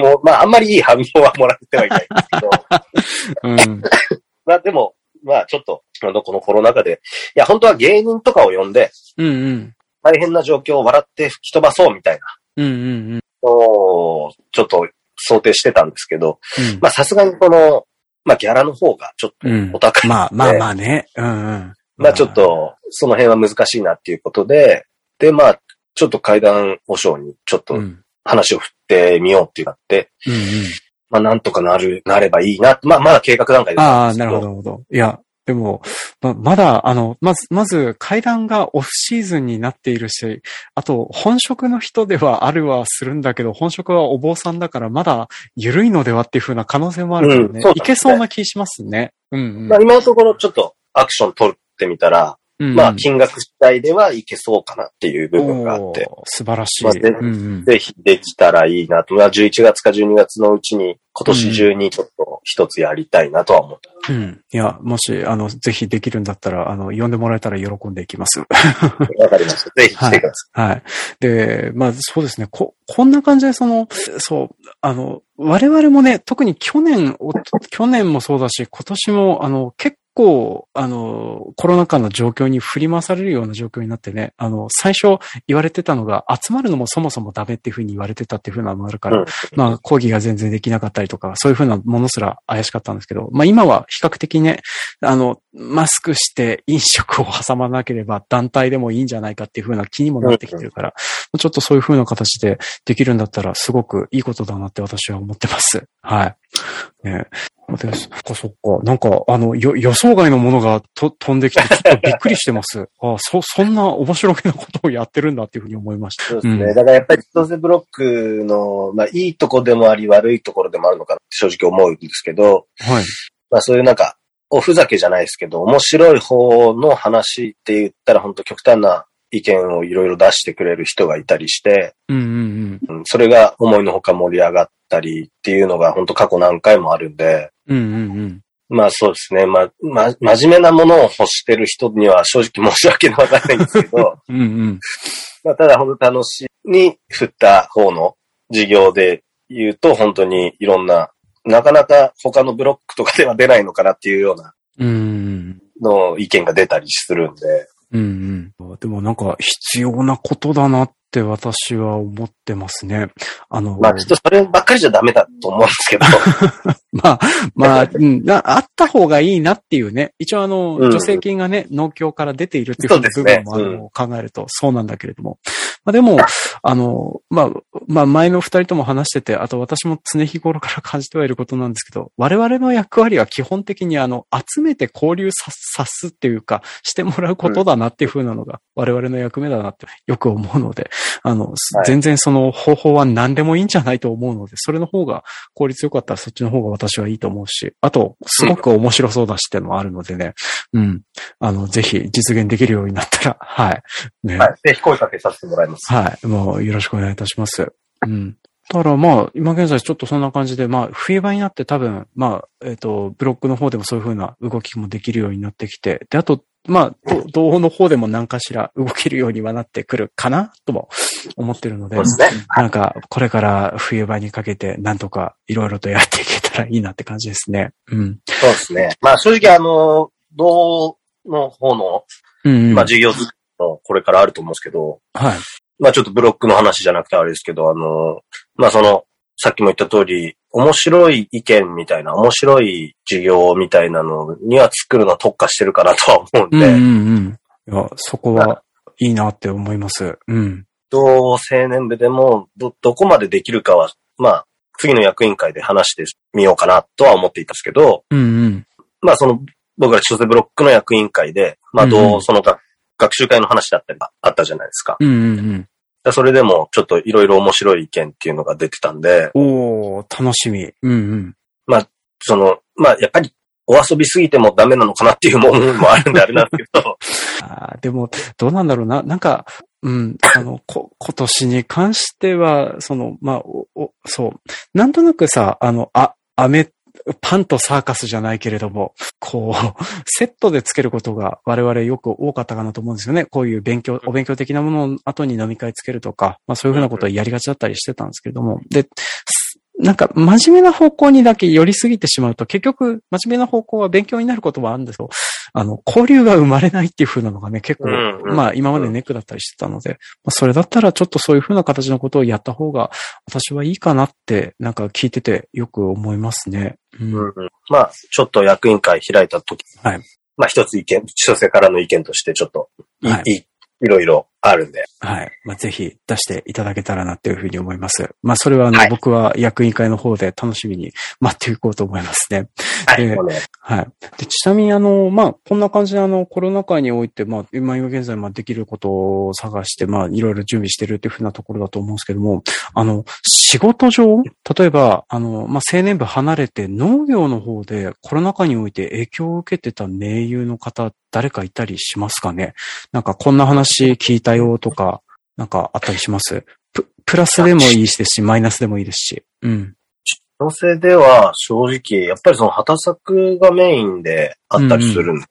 Speaker 2: もう、まあ、あんまりいい反応はもらってはいないんですけど、
Speaker 1: うん。
Speaker 2: まあ、でも、まあ、ちょっと、あの、このコロナ禍で、いや、本当は芸人とかを呼んで、
Speaker 1: うんうん。
Speaker 2: 大変な状況を笑って吹き飛ばそうみたい
Speaker 1: うんうんうん。
Speaker 2: をちょっと想定してたんですけど、
Speaker 1: うん
Speaker 2: まあさすがにこの、まあギャラの方がちょっと
Speaker 1: うん
Speaker 2: お高い
Speaker 1: まあまあまあね。うんうん。
Speaker 2: まあちょっと、その辺は難しいなっていうことで、で、まあ、ちょっと階段保証にちょっと
Speaker 1: うん、うん
Speaker 2: 話を振ってみようってなって、
Speaker 1: うん。
Speaker 2: まあなんとかなる、なればいいな。まあまだ計画段階で
Speaker 1: ああ、なるほど、なるほど。いや、でも、ま、まだ、あの、まず、まず、階段がオフシーズンになっているし、あと、本職の人ではあるはするんだけど、本職はお坊さんだから、まだ緩いのではっていう風な可能性もあるからね。
Speaker 2: うんそうだね
Speaker 1: いけそうな気しますね。うん、うん。
Speaker 2: まあ今のところちょっとアクション取ってみたら、
Speaker 1: うん
Speaker 2: まあ金額次第ではいけそうかなっていう部分があって、
Speaker 1: 素晴らしい。
Speaker 2: まあで
Speaker 1: うんうん
Speaker 2: ぜひできたらいいなと。まあ11月か12月のうちに今年中にちょっと一つやりたいなとは思って。
Speaker 1: うん。いや、もし、あの、ぜひできるんだったら、あの、呼んでもらえたら喜んでいきます。[laughs]
Speaker 2: わかりました。ぜひ来てくださ
Speaker 1: はい。で、まあそうですね。こ、こんな感じでその、そう、あの、我々もね、特に去年、お去年もそうだし、今年も、あの、結構、あの、コロナ禍の状況に振り回されるような状況になってね、あの、最初言われてたのが、集まるのもそもそもダメっていうふうに言われてたっていうふうなのもあるから、
Speaker 2: うん
Speaker 1: まあ、講義が全然できなかったりとか、そういうふうなものすら怪しかったんですけど、まあ今は比較的ね、あの、マスクして飲食を挟まなければ団体でもいいんじゃないかっていうふうな気にもなってきてるから、ちょっとそういうふうな形でできるんだったらすごくいいことだなって私は思ってます。はい。ねでそっかそっか。なんか、あの、よ予想外のものがと飛んできて、ちょっとびっくりしてます。[laughs] あそ、そんな面白げなことをやってるんだっていうふうに思いました。
Speaker 2: そうですね。
Speaker 1: うん
Speaker 2: だからやっぱり千歳ブロックの、まあいいとこでもあり悪いところでもあるのかなって正直思うんですけど、
Speaker 1: はい。
Speaker 2: まあそういうなんか、おふざけじゃないですけど、面白い方の話って言ったら本当極端な意見をいろいろ出してくれる人がいたりして、
Speaker 1: うんうん
Speaker 2: うんそれが思いのほか盛り上がったりっていうのが本当過去何回もあるんで、
Speaker 1: うん。うんうんうん。
Speaker 2: まあそうですね。まあ、ま、真面目なものを欲してる人には正直申し訳なかないんですけど、[laughs]
Speaker 1: うんうん。
Speaker 2: まあただ本当楽しいに振った方の事業で言うと本当にいろんな、なかなか他のブロックとかでは出ないのかなっていうような。の意見が出たりするんで、
Speaker 1: うんうん。でもなんか必要なことだなって私は思ってますね。あの、
Speaker 2: まあちょっとそればっかりじゃダメだと思うんですけど、[laughs]
Speaker 1: まあ、まあ、うん、なあった方がいいなっていうね。一応あの、
Speaker 2: うん
Speaker 1: 助成金がね、農協から出ているっていう部分もあるのを考えるとそうなんだけれども。まあでも、あの、まあ、まあ前の二人とも話してて、あと私も常日頃から感じてはいることなんですけど、我々の役割は基本的にあの、集めて交流ささすっていうか、してもらうことだなっていう風なのが我々の役目だなってよく思うので、あの、
Speaker 2: はい。
Speaker 1: 全然その方法は何でもいいんじゃないと思うので、それの方が効率よかったらそっちの方が私はいいと思うし、あと、すごく面白そうだしっていうのもあるのでね、うん。あの、ぜひ実現できるようになったら、[laughs] はい。ね。
Speaker 2: はい、ぜひ声かけさせてもらいます。
Speaker 1: はい。もうよろしくお願いいたします。うん。だからまあ、今現在ちょっとそんな感じで、まあ、冬場になって多分、まあ、えっ、と、ブロックの方でもそういう風な動きもできるようになってきて、で、あと、まあ、ど同の方でも何かしら動けるようにはなってくるかなとも思ってるので、
Speaker 2: そうですね。
Speaker 1: なんか、これから冬場にかけて、なんとかいろいろとやっていけたらいいなって感じですね。うん。
Speaker 2: そうですね。まあ正直あの、道の方の、
Speaker 1: うん、うん。
Speaker 2: まあ授業もこれからあると思うんですけど、
Speaker 1: はい。
Speaker 2: まあちょっとブロックの話じゃなくてあれですけど、あの、まあその、さっきも言った通り、面白い意見みたいな、面白い授業みたいなのには作るのは特化してるかなとは思うんで、
Speaker 1: うんうんうん。いや、そこはいいなって思います。うん。
Speaker 2: 同青年部でもど、どこまでできるかは、まあ、次の役員会で話してみようかなとは思っていたんですけど、
Speaker 1: うんうん。
Speaker 2: まあその、僕ら千歳ブロックの役員会で、まあ
Speaker 1: うん
Speaker 2: どう、
Speaker 1: うん
Speaker 2: その学学習会の話だったりがあったじゃないですか。
Speaker 1: うんうんうん。
Speaker 2: それでもちょっといろいろ面白い意見っていうのが出てたんで、
Speaker 1: おー、楽しみ。うんうん。
Speaker 2: その、まあやっぱりお遊びすぎてもダメなのかなっていう思いもあるんであれなんですけど、[laughs]
Speaker 1: あーでも、どうなんだろうな。なんか、うん、あの、こ、今年に関しては、その、まあ、お、おそう。なんとなくさ、あの、あ、アメ、パンとサーカスじゃないけれども、こう、セットでつけることが我々よく多かったかなと思うんですよね。こういう勉強、お勉強的なものを後に飲み会つけるとか、まあそういうふうなことはやりがちだったりしてたんですけれども。で、すなんか真面目な方向にだけ寄りすぎてしまうと、結局真面目な方向は勉強になることはあるんですけど、あの、交流が生まれないっていう風なのがね、結構、
Speaker 2: うんうん
Speaker 1: まあ今までネックだったりしてたので、まあそれだったらちょっとそういう風な形のことをやった方が、私はいいかなって、なんか聞いててよく思いますね。うん。
Speaker 2: まあ、ちょっと役員会開いた時、
Speaker 1: はい
Speaker 2: まあ一つ意見、千歳からの意見としてちょっとい、
Speaker 1: はい
Speaker 2: い、いろいろあるんで。
Speaker 1: はい。まあ、ぜひ出していただけたらなっていうふうに思います。まあ、それはあの、
Speaker 2: はい
Speaker 1: 僕は役員会の方で楽しみに [laughs] 待っていこうと思いますね。
Speaker 2: はい。
Speaker 1: えはい。で、ちなみにあの、まあ、こんな感じであの、コロナ禍において、まあ、今今現在、まあ、できることを探して、まあ、いろいろ準備してるっていうふうなところだと思うんですけども、あの、仕事上、例えば、あの、まあ、青年部離れて農業の方でコロナ禍において影響を受けてた盟友の方、誰かいたりしますかね？なんか、こんな話聞いたよとか、なんかあったりします？ププラスでもいいですし、マイナスでもいいですし。うん。
Speaker 2: 女性では正直、やっぱりその畑作がメインであったりするんで、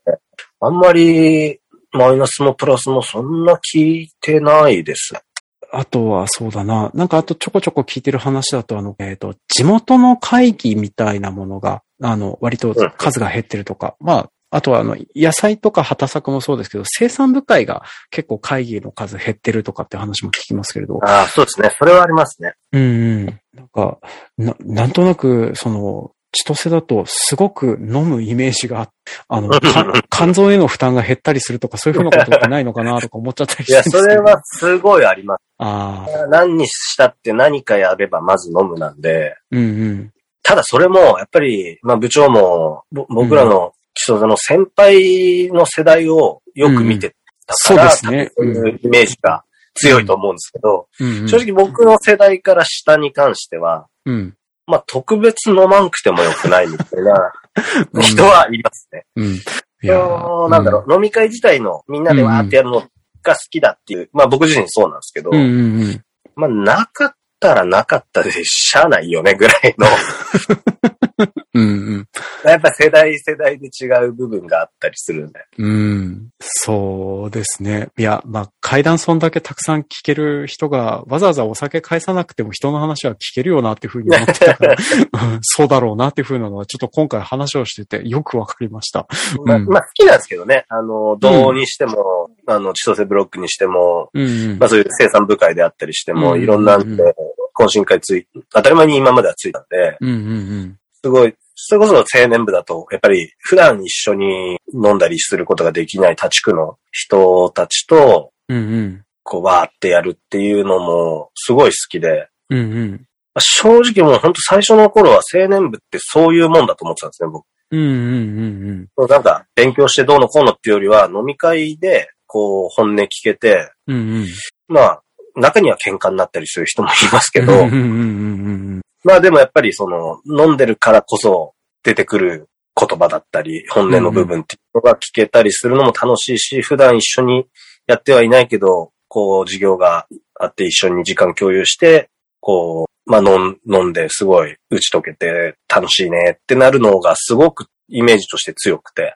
Speaker 2: あんまりマイナスもプラスもそんな聞いてないです。
Speaker 1: あとはそうだな。なんかあとちょこちょこ聞いてる話だと、あの、えっ、と、地元の会議みたいなものが、あの、割と数が減ってるとか、まあ、あとはあの、野菜とか畑作もそうですけど、生産部会が結構会議の数減ってるとかって話も聞きますけれど。
Speaker 2: ああ、そうですね。それはありますね。
Speaker 1: うんうん。なんか、な、なんとなく、その、千歳だとすごく飲むイメージがあって、あの、[laughs] か肝臓への負担が減ったりするとか、そういうふうなことってないのかなとか思っちゃったり
Speaker 2: いや、
Speaker 1: してるんですけど
Speaker 2: それはすごいあります。
Speaker 1: ああ、
Speaker 2: 何にしたって何かやればまず飲むなんで、
Speaker 1: うんうん。
Speaker 2: ただそれも、やっぱり、まあ部長も、ぼ僕らの基礎の先輩の世代をよく見てたから、
Speaker 1: うんそうですね
Speaker 2: そういうイメージが強いと思うんですけど、
Speaker 1: うんうん、
Speaker 2: 正直僕の世代から下に関しては、
Speaker 1: うん。
Speaker 2: まあ特別飲まんくてもよくないみたいな [laughs]
Speaker 1: うん
Speaker 2: 人はいますね。
Speaker 1: うん。い
Speaker 2: そうなんだろう、飲み会自体のみんなでわーってやるのが好きだっていう、まあ僕自身そうなんですけど、
Speaker 1: うんうんうん。
Speaker 2: まあなかったらなかったでしゃあないよねぐらいの、[laughs]
Speaker 1: うんうん。
Speaker 2: やっぱ世代世代で違う部分があったりするんで。
Speaker 1: うん。そうですね。いや、まあ、階段そんだけたくさん聞ける人が、わざわざお酒返さなくても人の話は聞けるよなっていうふうに思ってたから、う [laughs] んそうだろうなっていうふうなのは、ちょっと今回話をしててよくわかりました。
Speaker 2: まあ、
Speaker 1: うん
Speaker 2: まあ好きなんですけどね。あの、銅にしても、あの、千歳ブロックにしても、
Speaker 1: うんうん。
Speaker 2: まあそういう生産部会であったりしても、
Speaker 1: うん
Speaker 2: いろんなんで、懇親会つい、当たり前に今まではついたんで、
Speaker 1: うんうん
Speaker 2: すごい、それこそ青年部だと、やっぱり普段一緒に飲んだりすることができない立地区の人たちと、
Speaker 1: うん。うんうん。
Speaker 2: こう、わーってやるっていうのも、すごい好きで、
Speaker 1: うんうん。
Speaker 2: まあ正直もう本当最初の頃は青年部ってそういうもんだと思ってたんですね、僕。
Speaker 1: うんうんうん
Speaker 2: なんか、勉強してどうのこうのっていうよりは、飲み会で、こう、本音聞けて、
Speaker 1: うん。うんうん。
Speaker 2: まあ、中には喧嘩になったりする人もいますけど、まあでもやっぱりその、飲んでるからこそ出てくる言葉だったり、本音の部分っていうのが聞けたりするのも楽しいし、普段一緒にやってはいないけど、こう、授業があって一緒に時間共有して、こう、まあ飲んですごい打ち解けて楽しいねってなるのがすごくイメージとして強くて、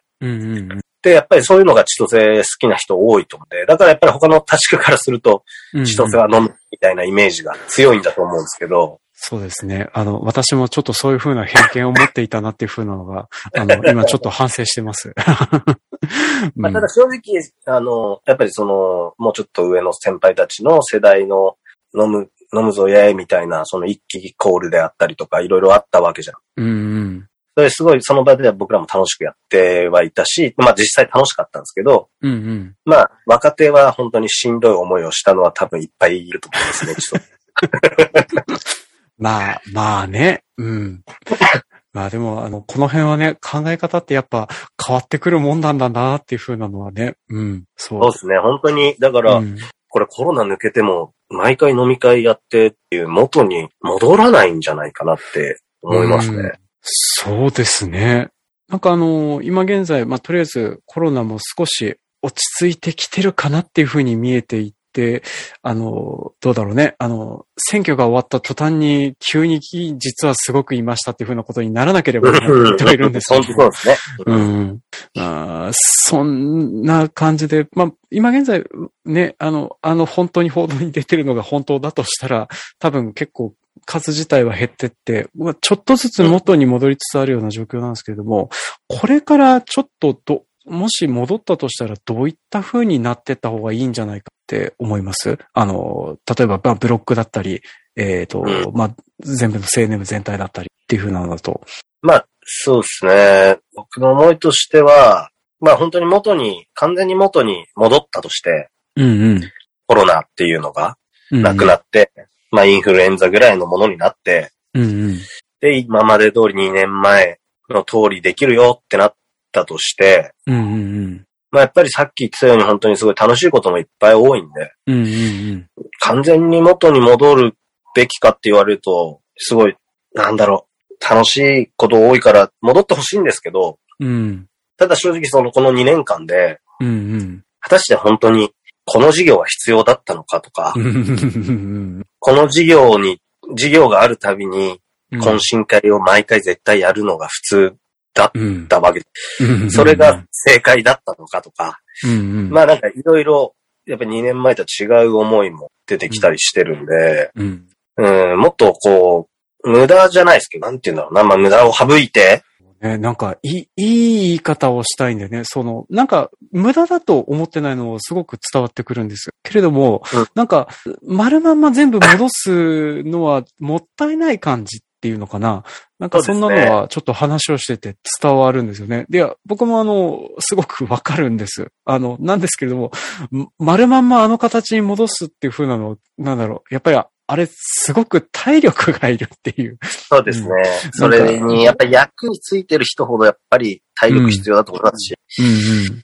Speaker 2: で、やっぱりそういうのが千歳好きな人多いと思うんで、だからやっぱり他の立地区からすると、
Speaker 1: うん。
Speaker 2: 千歳は飲むみたいなイメージが強いんだと思うんですけど、
Speaker 1: そうですね。あの、私もちょっとそういう風な偏見を持っていたなっていう風なのが、あの、今ちょっと反省してます。[laughs]
Speaker 2: まあ、ただ正直、あの、やっぱりその、もうちょっと上の先輩たちの世代の飲む、飲むぞやえみたいな、その一気コールであったりとか、いろいろあったわけじゃん。
Speaker 1: うんうん。
Speaker 2: それすごいその場では僕らも楽しくやってはいたし、まあ実際楽しかったんですけど、
Speaker 1: うんうん。
Speaker 2: まあ若手は本当にしんどい思いをしたのは多分いっぱいいると思いますね、ちょっと。[laughs]
Speaker 1: まあ、まあね。うん。[laughs] まあでも、あの、この辺はね、考え方ってやっぱ変わってくるもんなんだなっていう風なのはね。うん。そう。
Speaker 2: そうですね、本当に、だから、
Speaker 1: うん
Speaker 2: これコロナ抜けても、毎回飲み会やってっていう元に戻らないんじゃないかなって思いますね。
Speaker 1: うんそうですね。なんかあの、今現在、まあ、とりあえずコロナも少し落ち着いてきてるかなっていうふうに見えていて、あの、どうだろうね。あの、選挙が終わった途端に急に実はすごくいましたっていうふうなことにならなければいけないるんですけど
Speaker 2: そうですね。
Speaker 1: うん。あーそんな感じで、まあ、今現在、ね、あの、あの、本当に報道に出てるのが本当だとしたら、多分結構、数自体は減ってって、まあちょっとずつ元に戻りつつあるような状況なんですけれども、これからちょっとど、もし戻ったとしたらどういった風になってった方がいいんじゃないかって思います？あの、例えばまあブロックだったり、えっ、と、
Speaker 2: う
Speaker 1: まあ全部の青年部全体だったりっていう風なのだと。
Speaker 2: まあ、そうですね。僕の思いとしては、まあ本当に元に、完全に元に戻ったとして、
Speaker 1: うんうん。
Speaker 2: コロナっていうのが
Speaker 1: うん
Speaker 2: なくなって、まあインフルエンザぐらいのものになって、
Speaker 1: うんうん。
Speaker 2: で、今まで通り2年前の通りできるよってなったとして、
Speaker 1: うんうんうん。
Speaker 2: まあやっぱりさっき言ってたように本当にすごい楽しいこともいっぱい多いんで、
Speaker 1: うんうんうん。
Speaker 2: 完全に元に戻るべきかって言われると、すごい、なんだろう、楽しいこと多いから戻ってほしいんですけど、
Speaker 1: うん。
Speaker 2: ただ正直そのこの2年間で、
Speaker 1: うんうん。
Speaker 2: 果たして本当にこの事業は必要だったのかとか、
Speaker 1: うん
Speaker 2: この事業に、事業があるたびに懇親会を毎回絶対やるのが普通だっ
Speaker 1: うん。
Speaker 2: たわけ。
Speaker 1: うん
Speaker 2: それが、正解だったのかとか、
Speaker 1: うんうん。
Speaker 2: まあなんかいろいろ、やっぱ2年前と違う思いも出てきたりしてるんで、
Speaker 1: うん。
Speaker 2: うん、もっとこう、無駄じゃないですけど、なんて言うんだろうな、まあ無駄を省いて、
Speaker 1: ね、なんか、いい、いい言い方をしたいんだよね。その、なんか、無駄だと思ってないのをすごく伝わってくるんです。けれども、
Speaker 2: うん
Speaker 1: なんか、丸まんま全部戻すのはもったいない感じっていうのかな。なんかそんなのはちょっと話をしてて伝わるんですよね。で、いや僕もあの、すごくわかるんです。あの、なんですけれども、ん丸まんまあの形に戻すっていう風なの、なんだろう。やっぱり、あれ、すごく体力がいるっていう。
Speaker 2: そうですね。
Speaker 1: うん
Speaker 2: それに、やっぱり役についてる人ほどやっぱり体力必要だと思いますし、
Speaker 1: うん
Speaker 2: うーん、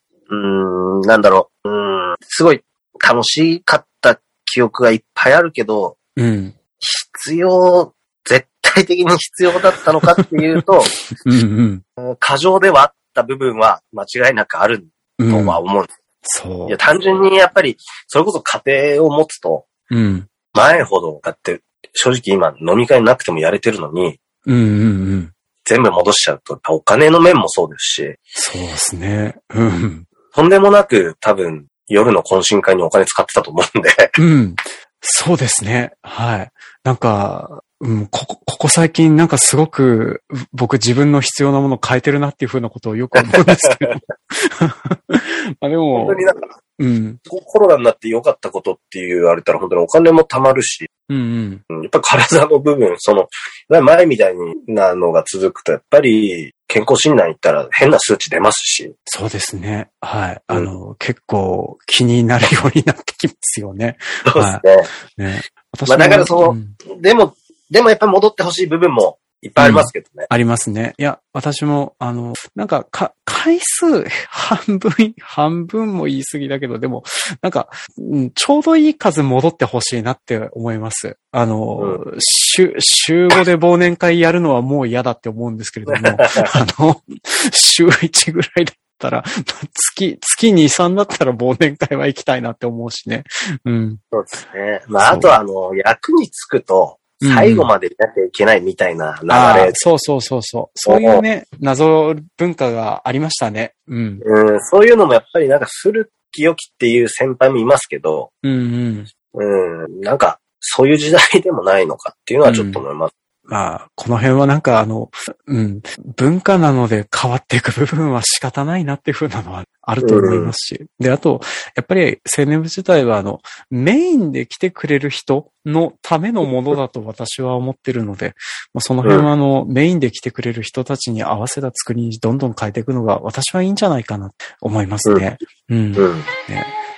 Speaker 2: なんだろう、うーん、すごい楽しかった記憶がいっぱいあるけど、
Speaker 1: うん。うん。
Speaker 2: 必要、絶対的に必要だったのかっていうと、[laughs]
Speaker 1: うんうん。
Speaker 2: 過剰ではあった部分は間違いなくある
Speaker 1: うん
Speaker 2: とは思うんです。
Speaker 1: そう。
Speaker 2: いや、単純にやっぱり、それこそ家庭を持つと、
Speaker 1: うん。
Speaker 2: 前ほど、だって、正直今飲み会なくてもやれてるのに、
Speaker 1: うんうんうん。
Speaker 2: 全部戻しちゃうと、お金の面もそうですし、
Speaker 1: そうですね。うん。
Speaker 2: とんでもなく多分夜の懇親会にお金使ってたと思うんで、
Speaker 1: うん。そうですね。はい。なんか、うん、ここ、ここ最近なんかすごく僕自分の必要なものを変えてるなっていうふうなことをよく思うんですけど。[laughs] まあでも
Speaker 2: 本当、になんか
Speaker 1: うん。
Speaker 2: コロナになって良かったことって言われたら本当にお金も貯まるし、
Speaker 1: うんうん。
Speaker 2: うんやっぱ体の部分、その、前みたいなのが続くと、やっぱり健康診断行ったら変な数値出ますし、
Speaker 1: そうですね。はい。あの、結構気になるようになってきますよね。
Speaker 2: そうですね。
Speaker 1: ね。私
Speaker 2: まあだからその
Speaker 1: うん
Speaker 2: でも、でもやっぱり戻ってほしい部分もいっぱいありますけどね。
Speaker 1: ありますね。いや、私も、あの、なんか、か、回数、[laughs] 半分、半分も言い過ぎだけど、でも、なんか、うんちょうどいい数戻ってほしいなって思います。あの、週、週5で忘年会やるのはもう嫌だって思うんですけれども、[laughs] あの、週1ぐらいだったら、月、月2、3だったら忘年会は行きたいなって思うしね。うん。
Speaker 2: そうですね。まあ、あとはあの、役につくと、最後までいなきゃいけないみたいな流
Speaker 1: ああ
Speaker 2: れ、
Speaker 1: そうそうそうそう。そういうね、謎文化がありましたね。うん。
Speaker 2: うん、そういうのもやっぱりなんか古き良きっていう先輩もいますけど、
Speaker 1: うんうん。
Speaker 2: うん、なんか、そういう時代でもないのかっていうのはちょっと思います。
Speaker 1: まあ、この辺はなんかあの、うん、文化なので変わっていく部分は仕方ないなっていうふうなのはあると思いますし。で、あと、やっぱり青年部自体はあの、メインで来てくれる人のためのものだと私は思ってるので、まあ、その辺はあの、メインで来てくれる人たちに合わせた作りにどんどん変えていくのが私はいいんじゃないかなって思いますね。うん。
Speaker 2: うん。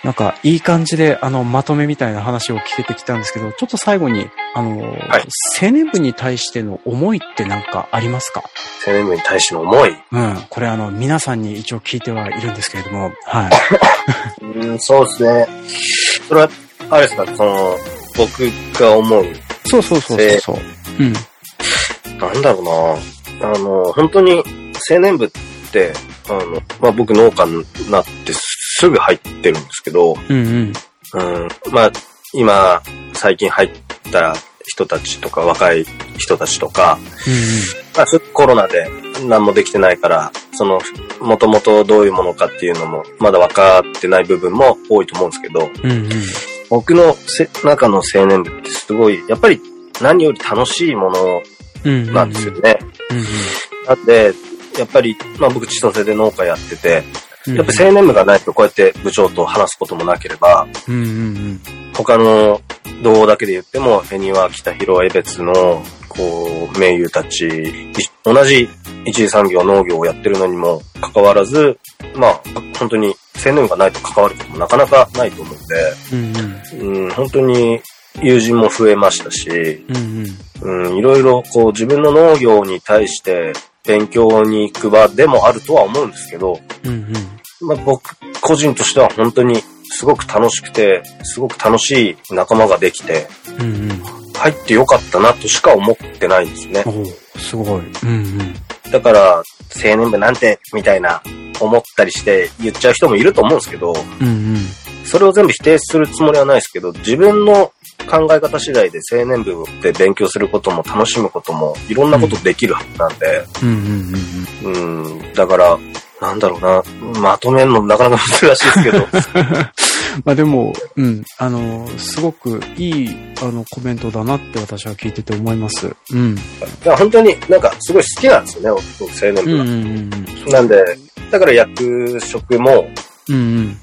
Speaker 1: なんか、いい感じで、あの、まとめみたいな話を聞けてきたんですけど、ちょっと最後に、あの、
Speaker 2: はい
Speaker 1: 青年部に対しての思いってなんかありますか？
Speaker 2: 青年部に対しての思い？
Speaker 1: うん。これあの、皆さんに一応聞いてはいるんですけれども、はい。
Speaker 2: うん、そうですね。それは、あれですか、その、僕が思う、
Speaker 1: そうそうそうそうそう。うん。
Speaker 2: なんだろうなあの、本当に青年部って、あの、まあ、僕農家になってすぐ入ってるんですけど、
Speaker 1: うんうん。
Speaker 2: うん、まあ、今、最近入った人たちとか、若い人たちとか、まあ、そコロナで何もできてないから、その、もともとどういうものかっていうのも、まだ分かってない部分も多いと思うんですけど、
Speaker 1: うんうん。うん
Speaker 2: 僕のせ中の青年部ってすごい、やっぱり何より楽しいもの
Speaker 1: うん。
Speaker 2: なんですよね。
Speaker 1: うんうん。
Speaker 2: なんで、やっぱり、まあ僕千歳で農家やってて、
Speaker 1: うん。
Speaker 2: やっぱ青年部がないとこうやって部長と話すこともなければ、
Speaker 1: うんうん
Speaker 2: 他の道だけで言っても、恵庭、北広、江別の、こう、名優たち、い同じ一次産業農業をやってるのにもかかわらず、まあ、本当に青年部がないと関わることもなかなかないと思うんで、
Speaker 1: うん。うん
Speaker 2: うん、本当に友人も増えましたし、
Speaker 1: うん。うん
Speaker 2: うん、いろいろこう自分の農業に対して勉強に行く場でもあるとは思うんですけど、
Speaker 1: うん。うん
Speaker 2: まあ、僕個人としては本当にすごく楽しくて、すごく楽しい仲間ができて、
Speaker 1: うん。うん。
Speaker 2: 入ってよかったなとしか思ってないんですね
Speaker 1: すごい。うんうん。
Speaker 2: だから、青年部なんて、みたいな思ったりして言っちゃう人もいると思うんですけど、
Speaker 1: うんうん。
Speaker 2: それを全部否定するつもりはないですけど、自分の考え方次第で青年部で勉強することも楽しむこともいろんなことできるはずなんで、
Speaker 1: うんうん
Speaker 2: うん、だから、なんだろうな、まとめるのなかなか難しいですけど、[laughs]
Speaker 1: まあでも、うん、あの、すごくいい、あの、コメントだなって私は聞いてて思います。うん。
Speaker 2: いや本当になんかすごい好きなんですよね、僕青年部が。
Speaker 1: うんうんうん
Speaker 2: なんで、だから役職も、
Speaker 1: うん。うん
Speaker 2: うん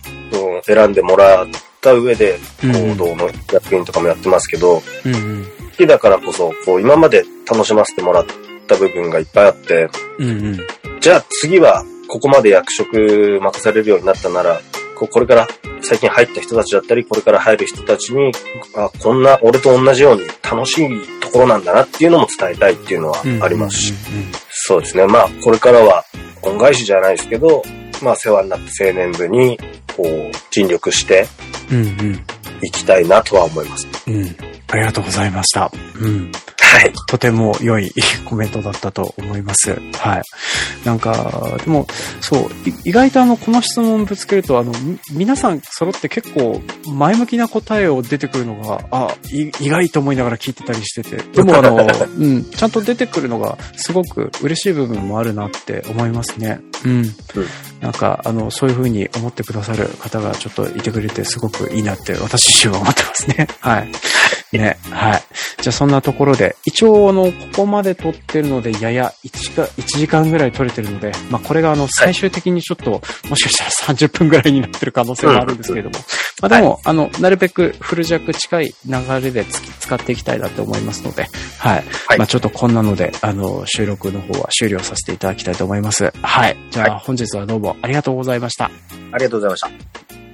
Speaker 2: 選んでもらった上で、
Speaker 1: うん。
Speaker 2: 行動の役員とかもやってますけど、
Speaker 1: うんうん。
Speaker 2: 好きだからこそ、こう、今まで楽しませてもらった部分がいっぱいあって、
Speaker 1: うんうん。
Speaker 2: じゃあ次は、ここまで役職任されるようになったなら、こうこれから最近入った人たちだったり、これから入る人たちに、あ、こんな、俺と同じように楽しいところなんだなっていうのも伝えたいっていうのはありますし、そうですね。まあ、これからは恩返しじゃないですけど、まあ、世話になった青年部に、こう、尽力して
Speaker 1: うんうん。
Speaker 2: いきたいなとは思います。
Speaker 1: うん。うん。ありがとうございました。うん。
Speaker 2: はい。
Speaker 1: とても良い [laughs] コメントだったと思います。はい。なんか、でも、そう、い意外とあの、この質問ぶつけると、あの、み皆さん揃って結構前向きな答えを出てくるのが、あ、い意外と思いながら聞いてたりしてて、でもあの、[laughs] うん、ちゃんと出てくるのがすごく嬉しい部分もあるなって思いますね。うん。なんか、あの、そういう風に思ってくださる方がちょっといてくれてすごくいいなって私自身は思ってますね。はい。ね、はい。じゃあそんなところで、一応あの、ここまで撮ってるので、やや1時間、1時間ぐらい撮れてるので、まあこれがあの、最終的にちょっと、もしかしたら30分ぐらいになってる可能性もあるんですけれども、まあでも、あの、なるべくフル弱近い流れで使っていきたいなと思いますので、はい。
Speaker 2: はい
Speaker 1: まあちょっとこんなので、あの、収録の方は終了させていただきたいと思います。はい。じゃあ、
Speaker 2: は
Speaker 1: 本日はどうもありがとうございました。
Speaker 2: ありがとうございました。